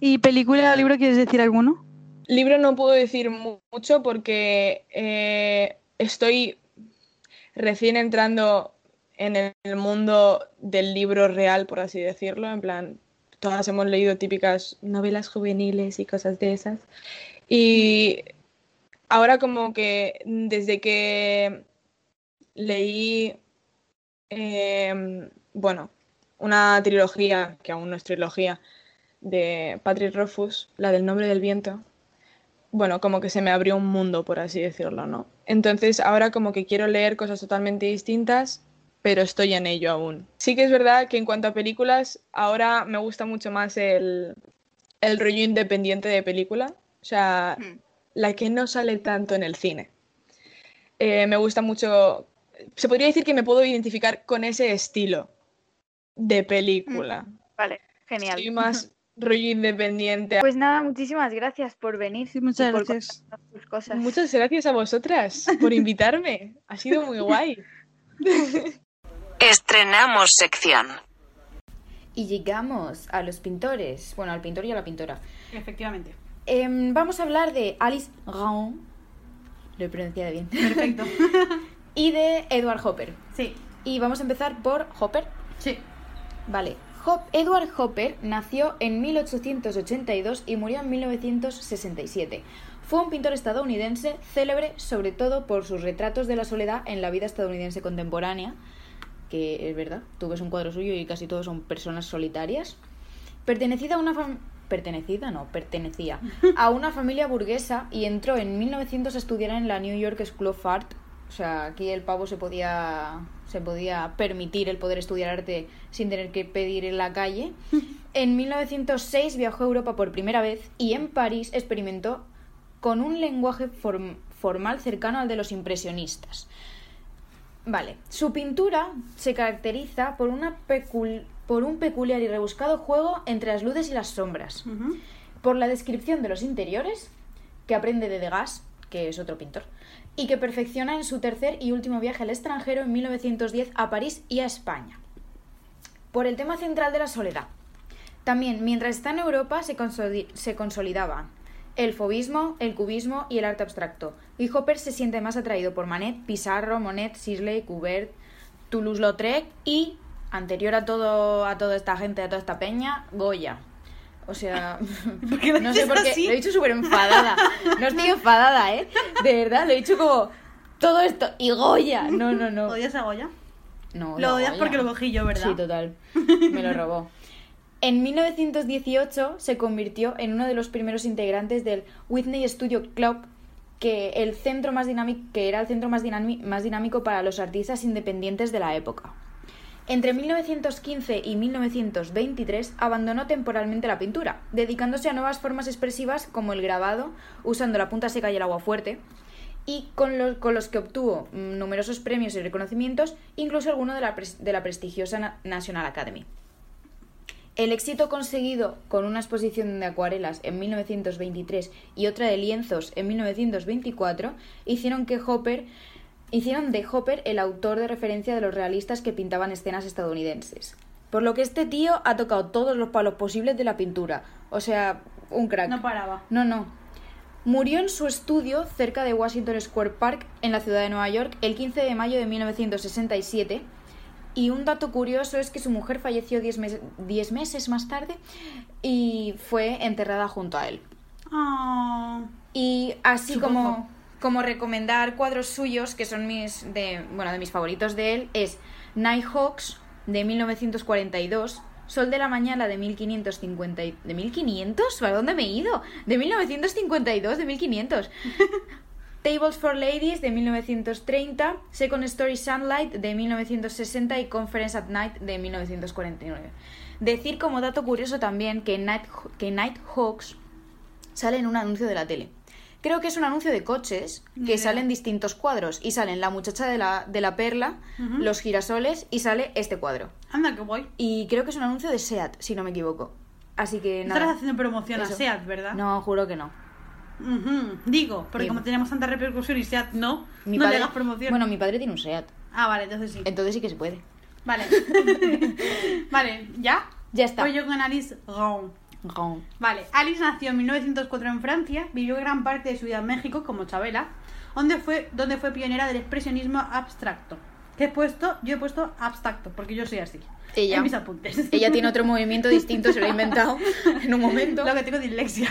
¿Y película o libro quieres decir alguno? Libro no puedo decir mu- mucho porque eh, estoy recién entrando en el mundo del libro real, por así decirlo. En plan, todas hemos leído típicas novelas juveniles y cosas de esas. Y ahora como que desde que leí, em, bueno, una trilogía, que aún no es trilogía, de Patrick Rothfuss, la del nombre del viento, bueno, como que se me abrió un mundo, por así decirlo, ¿no? Entonces ahora como que quiero leer cosas totalmente distintas, pero estoy en ello aún. Sí que es verdad que en cuanto a películas, ahora me gusta mucho más el, el rollo independiente de película, o sea, la que no sale tanto en el cine. Eh, me gusta mucho, se podría decir que me puedo identificar con ese estilo de película. Vale, genial. Soy más rollo independiente. Pues nada, muchísimas gracias por venir. muchas y por gracias. tus cosas. Muchas gracias a vosotras por invitarme. Ha sido muy guay. Estrenamos sección. Y llegamos a los pintores. Bueno, al pintor y a la pintora. Efectivamente. Em, vamos a hablar de Alice Raon. Lo he pronunciado bien. Perfecto. y de Edward Hopper. Sí. Y vamos a empezar por Hopper. Sí. Vale. Hop- Edward Hopper nació en 1882 y murió en 1967. Fue un pintor estadounidense célebre sobre todo por sus retratos de la soledad en la vida estadounidense contemporánea, que es verdad, tú ves un cuadro suyo y casi todos son personas solitarias. Pertenecida a una pertenecida, no, pertenecía a una familia burguesa y entró en 1900 a estudiar en la New York School of Art. O sea, aquí el pavo se podía se podía permitir el poder estudiar arte sin tener que pedir en la calle. En 1906 viajó a Europa por primera vez y en París experimentó con un lenguaje form- formal cercano al de los impresionistas. Vale, su pintura se caracteriza por, una pecul- por un peculiar y rebuscado juego entre las luces y las sombras, por la descripción de los interiores, que aprende de Degas, que es otro pintor, y que perfecciona en su tercer y último viaje al extranjero en 1910 a París y a España. Por el tema central de la soledad. También, mientras está en Europa, se, se consolidaban el fobismo, el cubismo y el arte abstracto. Y Hopper se siente más atraído por Manet, Pissarro, Monet, Sisley, Kubert, Toulouse-Lautrec y, anterior a todo a toda esta gente, a toda esta peña, Goya. O sea, no sé por qué, así? lo he dicho súper enfadada. No estoy enfadada, ¿eh? De verdad, lo he dicho como todo esto y Goya. No, no, no. ¿Odias a Goya? No, Lo odias Goya. porque lo cogí yo, ¿verdad? Sí, total. Me lo robó. En 1918 se convirtió en uno de los primeros integrantes del Whitney Studio Club, que, el centro más dinámico, que era el centro más, más dinámico para los artistas independientes de la época. Entre 1915 y 1923 abandonó temporalmente la pintura, dedicándose a nuevas formas expresivas como el grabado, usando la punta seca y el agua fuerte, y con los, con los que obtuvo mm, numerosos premios y reconocimientos, incluso alguno de la, de la prestigiosa Na- National Academy. El éxito conseguido con una exposición de acuarelas en 1923 y otra de lienzos en 1924 hicieron que Hopper hicieron de Hopper el autor de referencia de los realistas que pintaban escenas estadounidenses. Por lo que este tío ha tocado todos los palos posibles de la pintura. O sea, un crack. No paraba. No, no. Murió en su estudio cerca de Washington Square Park, en la ciudad de Nueva York, el 15 de mayo de 1967. Y un dato curioso es que su mujer falleció 10 meses, 10 meses más tarde y fue enterrada junto a él. Ah, Y así Supongo. como, como recomendar cuadros suyos, que son mis de, bueno, de mis favoritos de él, es Nighthawks de 1942, Sol de la Mañana de 1550. y- ¿De 1500? ¿Para dónde me he ido? De 1952, de 1500. Tables for Ladies de 1930, Second Story Sunlight de 1960 y Conference at Night de 1949. Decir como dato curioso también que Night, que Nighthawks sale en un anuncio de la tele. Creo que es un anuncio de coches que salen distintos cuadros y salen la muchacha de la, de la perla, los girasoles y sale este cuadro. anda, qué guay. Y creo que es un anuncio de SEAT, si no me equivoco. Así que nada. haciendo promoción a. SEAT, ¿verdad? No, juro que no. Digo, porque como tenemos tanta repercusión y SEAT no, Mi no padre, le hagas promoción. Bueno, mi padre tiene un SEAT. Ah, vale, entonces sí. Entonces sí que se puede. Vale. vale, ¿ya? Ya está. Voy yo con Alice Ron. Ron. Vale, Alice nació en 1904 en Francia, vivió gran parte de su vida en México, como Chabela, donde fue, donde fue pionera del expresionismo abstracto. Que he puesto, yo he puesto abstracto, porque yo soy así. Ella. En mis apuntes. Ella tiene otro movimiento distinto, se lo ha inventado en un momento. Lo que tengo dislexia.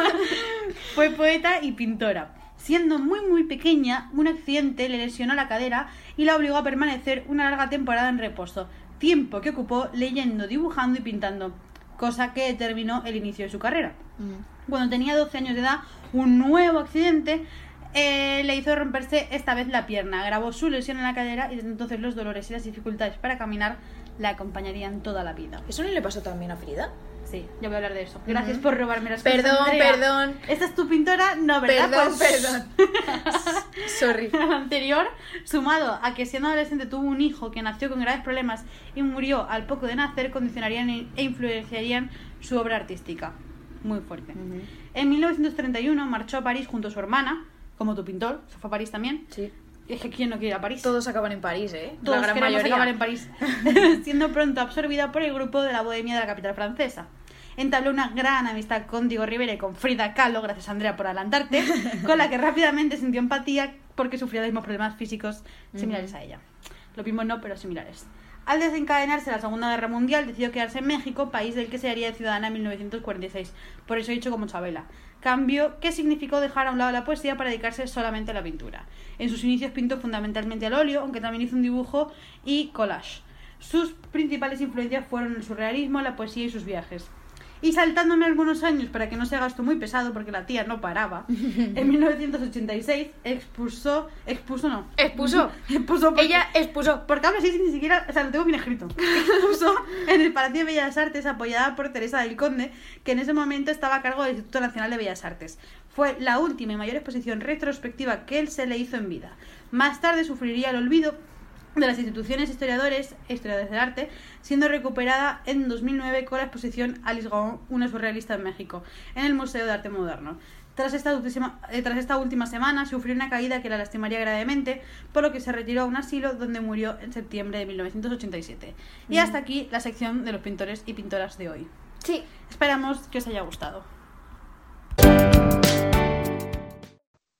Fue poeta y pintora. Siendo muy muy pequeña, un accidente le lesionó la cadera y la obligó a permanecer una larga temporada en reposo, tiempo que ocupó leyendo, dibujando y pintando, cosa que determinó el inicio de su carrera. Cuando tenía 12 años de edad, un nuevo accidente eh, le hizo romperse esta vez la pierna. Agravó su lesión en la cadera y desde entonces los dolores y las dificultades para caminar la acompañarían toda la vida. ¿Eso no le pasó también a Frida? Sí, ya voy a hablar de eso. Gracias Ujú. por robarme las Perdón, cosas. Andrea. perdón. ¿Esta es tu pintora? No, ¿verdad? Perdón, Pues- perdón. Sorry. Lo anterior, sumado a que siendo adolescente tuvo un hijo que nació con graves problemas y murió al poco de nacer, condicionarían e e influenciarían su obra artística. Muy fuerte. En 1931 marchó a París junto a su hermana, como tu pintor, se fue a París también. Sí. Y es que ¿quién no quiere ir a París? Todos acaban en París, ¿eh? Todos la gran queremos mayoría. acabar en París, siendo pronto absorbida por el grupo de la bohemia de la capital francesa. Entabló una gran amistad con Diego Rivera y con Frida Kahlo, gracias Andrea por adelantarte, con la que rápidamente sintió empatía porque sufría los mismos problemas físicos similares a ella. Lo mismo no, pero similares. Al desencadenarse la Segunda Guerra Mundial, decidió quedarse en México, país del que se haría ciudadana en 1946. Por eso he dicho como Chabela. Cambio que significó dejar a un lado la poesía para dedicarse solamente a la pintura. En sus inicios pintó fundamentalmente al óleo, aunque también hizo un dibujo y collage. Sus principales influencias fueron el surrealismo, la poesía y sus viajes. Y saltándome algunos años para que no se haga esto muy pesado, porque la tía no paraba, en 1986 expulsó, expuso no, Expuso. expuso porque- Ella expuso. porque habla así sin ni siquiera, o sea, lo tengo bien escrito. Expuso en el Palacio de Bellas Artes apoyada por Teresa del Conde, que en ese momento estaba a cargo del Instituto Nacional de Bellas Artes. Fue la última y mayor exposición retrospectiva que él se le hizo en vida. Más tarde sufriría el olvido de las instituciones historiadores, historiadores del arte, siendo recuperada en 2009 con la exposición Alice Gaon, una surrealista en México, en el Museo de Arte Moderno. Tras esta, última, eh, tras esta última semana sufrió una caída que la lastimaría gravemente, por lo que se retiró a un asilo donde murió en septiembre de 1987. Y Mm. hasta aquí la sección de los pintores y pintoras de hoy. Sí. Esperamos que os haya gustado.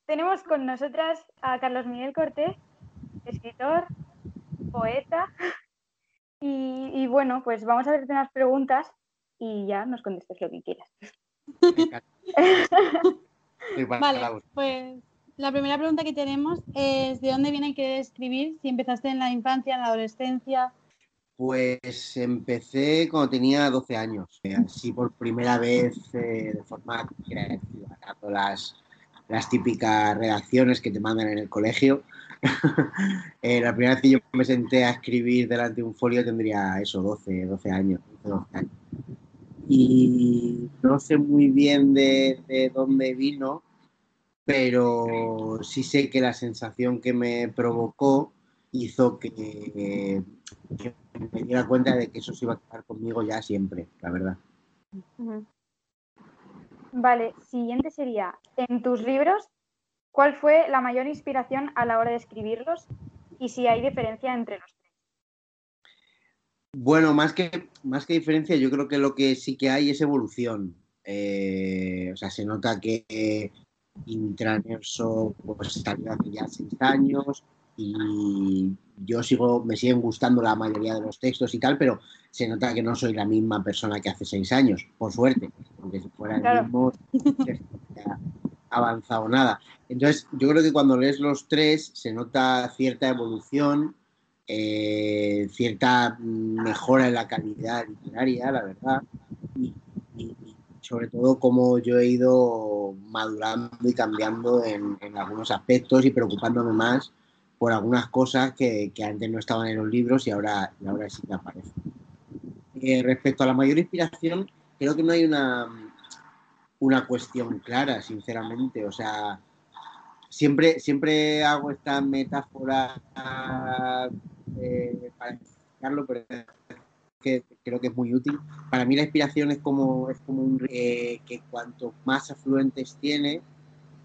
Tenemos con nosotras a Carlos Miguel Cortés, escritor, poeta. Y, y bueno, pues vamos a hacerte unas preguntas y ya nos contestes lo que quieras. Vale, pues la primera pregunta que tenemos es ¿de dónde viene querer escribir? Si empezaste en la infancia, en la adolescencia. Pues empecé cuando tenía 12 años, eh, así por primera vez eh, de forma creativa, dando las, las típicas redacciones que te mandan en el colegio. Eh, la primera vez que yo me senté a escribir delante de un folio tendría eso, 12, 12 años. 12 años. Y no sé muy bien de, de dónde vino, pero sí sé que la sensación que me provocó hizo que, me diera cuenta de que eso se iba a quedar conmigo ya siempre, la verdad. Vale, siguiente sería, en tus libros, ¿cuál fue la mayor inspiración a la hora de escribirlos y si hay diferencia entre los tres? Bueno, más que, más que diferencia, yo creo que lo que sí que hay es evolución. Eh, o sea, se nota que eh, Intranerso pues, salió hace ya seis años y yo sigo, me siguen gustando la mayoría de los textos y tal, pero se nota que no soy la misma persona que hace seis años, por suerte, porque si fuera el Claro. mismo, avanzado nada. Entonces, yo creo que cuando lees los tres se nota cierta evolución, eh, cierta mejora en la calidad literaria, la verdad, y, y- y sobre todo cómo yo he ido madurando y cambiando en, en algunos aspectos y preocupándome más por algunas cosas que, que antes no estaban en los libros y ahora, y ahora sí que aparecen. Eh, respecto a la mayor inspiración, creo que no hay una, una cuestión clara, sinceramente. O sea, siempre, siempre hago esta metáfora eh, para explicarlo, pero creo que es muy útil. Para mí la inspiración es como, es como un río eh, que cuanto más afluentes tiene,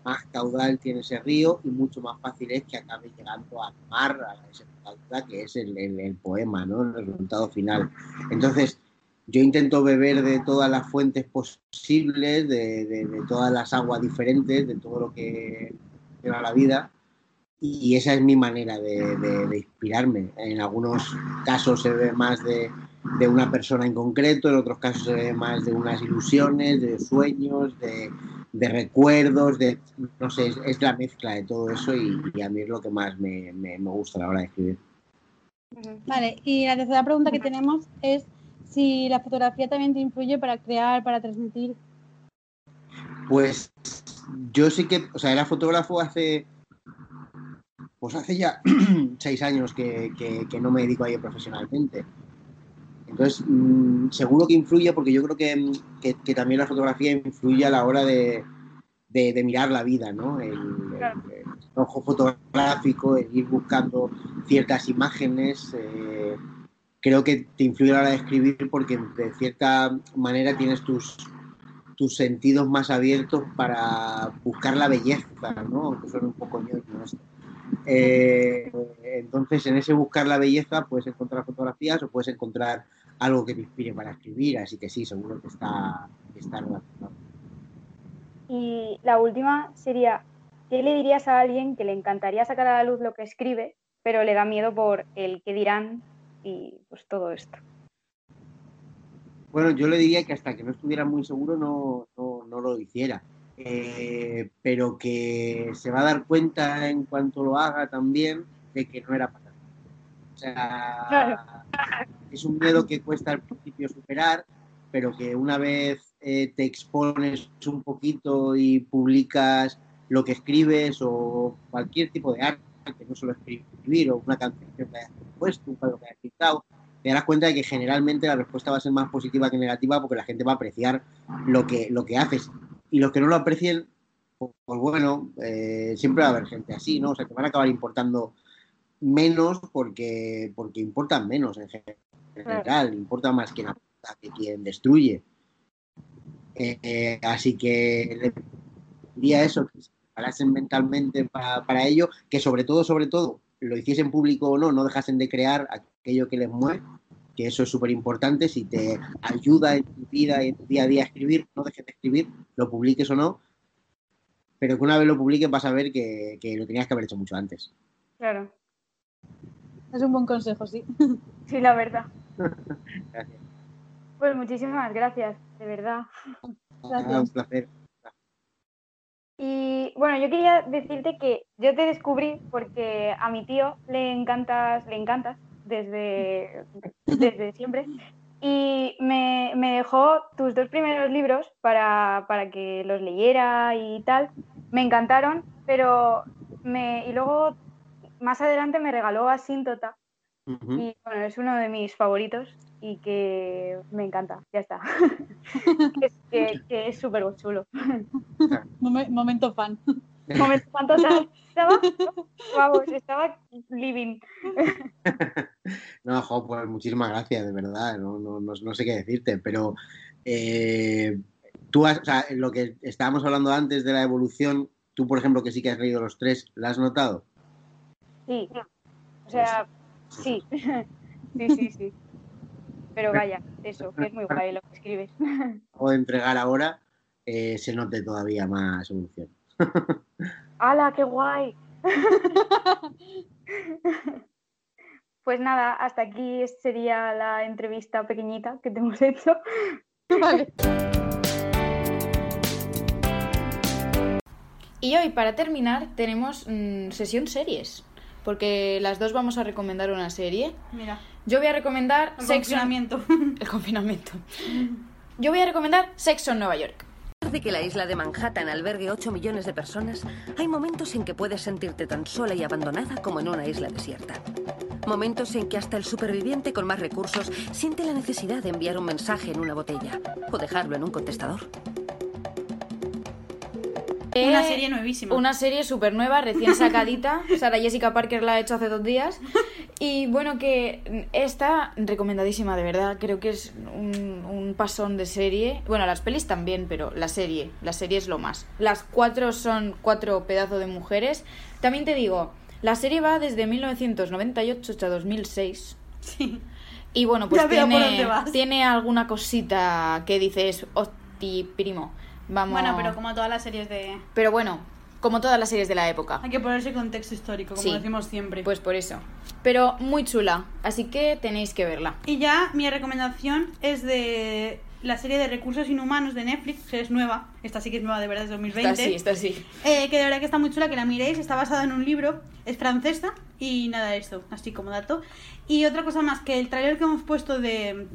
más caudal tiene ese río y mucho más fácil es que acabe llegando al mar, a desembocadura, que es el, el- el poema, ¿no? el resultado final. Entonces, yo intento beber de todas las fuentes posibles, de, de- todas las aguas diferentes, de todo lo que lleva la vida, y esa es mi manera de, de- inspirarme. En algunos casos se ve más de, de una persona en concreto, en otros casos se ve más de unas ilusiones, de sueños, de, de recuerdos, de no sé, es, es la mezcla de todo eso y, y a mí es lo que más me, me- me gusta a la hora de escribir. Vale, y la tercera pregunta que tenemos es si la fotografía también te influye para crear, para transmitir. Pues yo sí que, o sea, era fotógrafo hace, pues hace ya seis años que, que- que no me dedico a ello profesionalmente. Entonces, mm, seguro que influye porque yo creo que, que- también la fotografía influye a la hora de, de- de mirar la vida, ¿no? El, el- el ojo fotográfico, el ir buscando ciertas imágenes. eh, creo que te influye a la hora de escribir porque de cierta manera tienes tus, tus sentidos más abiertos para buscar la belleza, ¿no? Aunque suene un poco ñoño esto. Eh, entonces, en ese buscar la belleza puedes encontrar fotografías o puedes encontrar algo que te inspire para escribir, así que sí, seguro que está, que está relacionado. Y la última sería, ¿qué le dirías a alguien que le encantaría sacar a la luz lo que escribe, pero le da miedo por el que dirán y pues todo esto? Bueno, yo le diría que hasta que no estuviera muy seguro no, no, no lo hiciera, Eh, pero que se va a dar cuenta en cuanto lo haga también de que no era para él. O sea, es un miedo que cuesta al principio superar, pero que una vez eh, te expones un poquito y publicas lo que escribes o cualquier tipo de arte, no solo escribir o una canción que hayas puesto, un cuadro que hayas pintado, te darás cuenta de que generalmente la respuesta va a ser más positiva que negativa porque la gente va a apreciar lo que, lo que haces. Y los que no lo aprecien, pues, pues bueno, eh, siempre va a haber gente así, ¿no? O sea, que van a acabar importando menos porque, porque importan menos en general, importa más quien aporta que quien destruye. Eh, eh, así que le diría eso, que preparasen mentalmente para, para ello, que sobre todo, sobre todo, lo hiciesen público o no, no dejasen de crear aquello que les mueve, que eso es súper importante, si te ayuda en tu vida y en tu día a día a escribir, no dejes de escribir, lo publiques o no, pero que una vez lo publiques vas a ver que, que lo tenías que haber hecho mucho antes. Claro, Es un buen consejo, sí. sí, la verdad. Gracias. Pues muchísimas gracias, de verdad. Ah, un placer. Y bueno, yo quería decirte que yo te descubrí porque a mi tío le encantas, le encantas desde, desde siempre. Y me, me dejó tus dos primeros libros para, para que los leyera y tal. Me encantaron, pero me, y luego más adelante me regaló Asíntota y bueno, es uno de mis favoritos y que me encanta, ya está. que, es- que, que es súper chulo. Momen- momento fan. Momento fan total. Estaba, vamos, estaba living. No, jo, pues muchísimas gracias, de verdad. No, no, no, no sé qué decirte, pero eh, tú has, o sea, lo que estábamos hablando antes de la evolución, tú, por ejemplo, que sí que has leído los tres, ¿la has notado? Sí, o sea, sí, sí, sí, sí. Pero vaya, eso, que es muy guay lo que escribes. O entregar ahora, eh, se note todavía más evolución. ¡Hala, qué guay! Pues nada, hasta aquí sería la entrevista pequeñita que te hemos hecho. Vale. Y hoy, para terminar, tenemos mm, sesión series. Porque las dos vamos a recomendar una serie. Mira, Yo voy a recomendar el Sexo confinamiento. El confinamiento. Yo voy a recomendar Sexo en Nueva York. de que la isla de Manhattan albergue 8 millones de personas, hay momentos en que puedes sentirte tan sola y abandonada como en una isla desierta. Momentos en que hasta el superviviente con más recursos siente la necesidad de enviar un mensaje en una botella o dejarlo en un contestador. Una Eh, serie nuevísima. Una serie súper nueva, recién sacadita. Sara Jessica Parker la ha hecho hace dos días. Y bueno, que está recomendadísima, de verdad. Creo que es un, un pasón de serie. Bueno, las pelis también, pero la serie. La serie es lo más. Las cuatro son cuatro pedazos de mujeres. También te digo, la serie va desde 1998 hasta 2006. Sí. Y bueno, pues tiene, tiene alguna cosita que dices, hosti, primo. Vamos. Bueno, pero como todas las series de... Pero bueno, como todas las series de la época. Hay que ponerse contexto histórico, como Sí. decimos siempre. Pues por eso. Pero muy chula, así que tenéis que verla. Y ya mi recomendación es de la serie de Recursos Inhumanos de Netflix, que es nueva. Esta sí que es nueva, de verdad, es 2020. Está así, está así. Eh, que de verdad que está muy chula, que la miréis. Está basada en un libro, es francesa y nada de esto, así como dato. Y otra cosa más, que el tráiler que hemos puesto de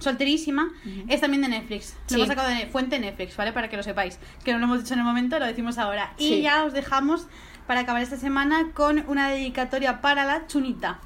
Solterísima es también de Netflix. Lo hemos sacado de fuente Netflix, ¿vale? Para que lo sepáis. Que no lo hemos dicho en el momento, lo decimos ahora. Y ya os dejamos para acabar esta semana con una dedicatoria para la chunita.